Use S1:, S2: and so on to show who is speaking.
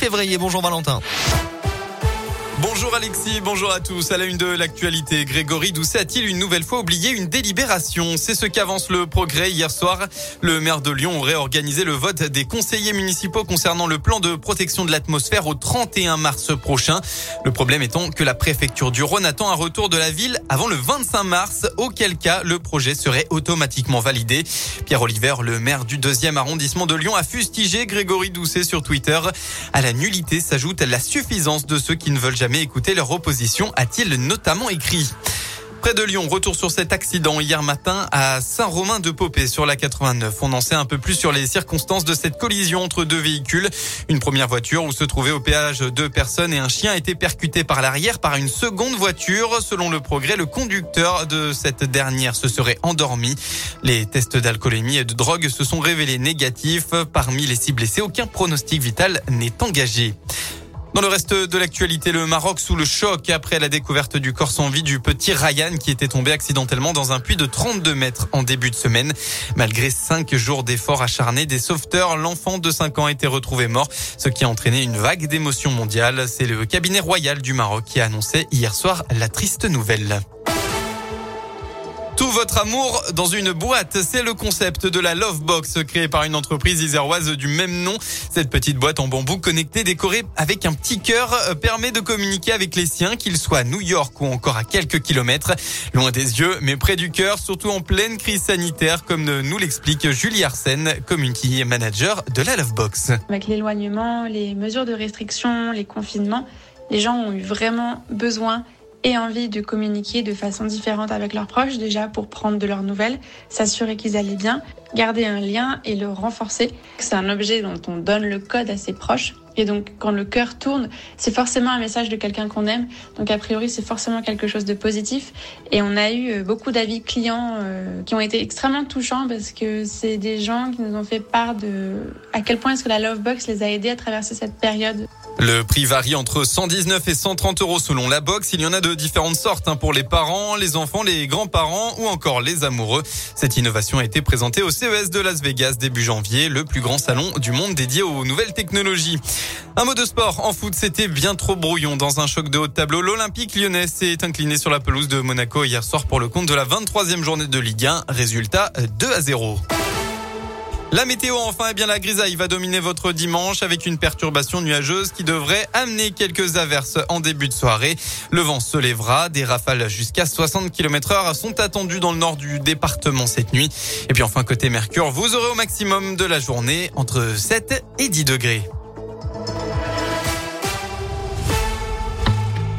S1: février. Bonjour Valentin.
S2: Bonjour Alexis, bonjour à tous. À la une de l'actualité, Grégory Doucet a-t-il une nouvelle fois oublié une délibération? C'est ce qu'avance le progrès hier soir. Le maire de Lyon aurait organisé le vote des conseillers municipaux concernant le plan de protection de l'atmosphère au 31 mars prochain. Le problème étant que la préfecture du Rhône attend un retour de la ville avant le 25 mars, auquel cas le projet serait automatiquement validé. Pierre Oliver, le maire du deuxième arrondissement de Lyon, a fustigé Grégory Doucet sur Twitter. À la nullité s'ajoute la suffisance de ceux qui ne veulent jamais écouter leur opposition, a-t-il notamment écrit. Près de Lyon, retour sur cet accident hier matin à Saint-Romain-de-Popé sur la 89. On en sait un peu plus sur les circonstances de cette collision entre deux véhicules. Une première voiture où se trouvaient au péage deux personnes et un chien a été percuté par l'arrière par une seconde voiture. Selon le progrès, le conducteur de cette dernière se serait endormi. Les tests d'alcoolémie et de drogue se sont révélés négatifs. Parmi les six blessés, aucun pronostic vital n'est engagé. Dans le reste de l'actualité, le Maroc sous le choc après la découverte du corps sans vie du petit Ryan qui était tombé accidentellement dans un puits de 32 mètres en début de semaine. Malgré cinq jours d'efforts acharnés des sauveteurs, l'enfant de 5 ans a été retrouvé mort, ce qui a entraîné une vague d'émotions mondiales. C'est le cabinet royal du Maroc qui a annoncé hier soir la triste nouvelle. Tout votre amour dans une boîte, c'est le concept de la Love Box créée par une entreprise iséroise du même nom. Cette petite boîte en bambou connectée décorée avec un petit cœur euh, permet de communiquer avec les siens, qu'ils soient à New York ou encore à quelques kilomètres, loin des yeux mais près du cœur, surtout en pleine crise sanitaire comme nous l'explique Julie Arsène, community manager de la Love Box.
S3: Avec l'éloignement, les mesures de restriction, les confinements, les gens ont eu vraiment besoin et envie de communiquer de façon différente avec leurs proches, déjà pour prendre de leurs nouvelles, s'assurer qu'ils allaient bien, garder un lien et le renforcer. C'est un objet dont on donne le code à ses proches. Et donc, quand le cœur tourne, c'est forcément un message de quelqu'un qu'on aime. Donc, a priori, c'est forcément quelque chose de positif. Et on a eu euh, beaucoup d'avis clients euh, qui ont été extrêmement touchants parce que c'est des gens qui nous ont fait part de à quel point est-ce que la Lovebox les a aidés à traverser cette période.
S2: Le prix varie entre 119 et 130 euros selon la box. Il y en a de différentes sortes hein, pour les parents, les enfants, les grands-parents ou encore les amoureux. Cette innovation a été présentée au CES de Las Vegas début janvier, le plus grand salon du monde dédié aux nouvelles technologies. Un mot de sport. En foot, c'était bien trop brouillon. Dans un choc de haut de tableau, l'Olympique lyonnais s'est incliné sur la pelouse de Monaco hier soir pour le compte de la 23e journée de Ligue 1. Résultat 2 à 0. La météo enfin, eh bien la grisaille va dominer votre dimanche avec une perturbation nuageuse qui devrait amener quelques averses en début de soirée. Le vent se lèvera, des rafales jusqu'à 60 km heure sont attendues dans le nord du département cette nuit. Et puis enfin côté Mercure, vous aurez au maximum de la journée entre 7 et 10 degrés.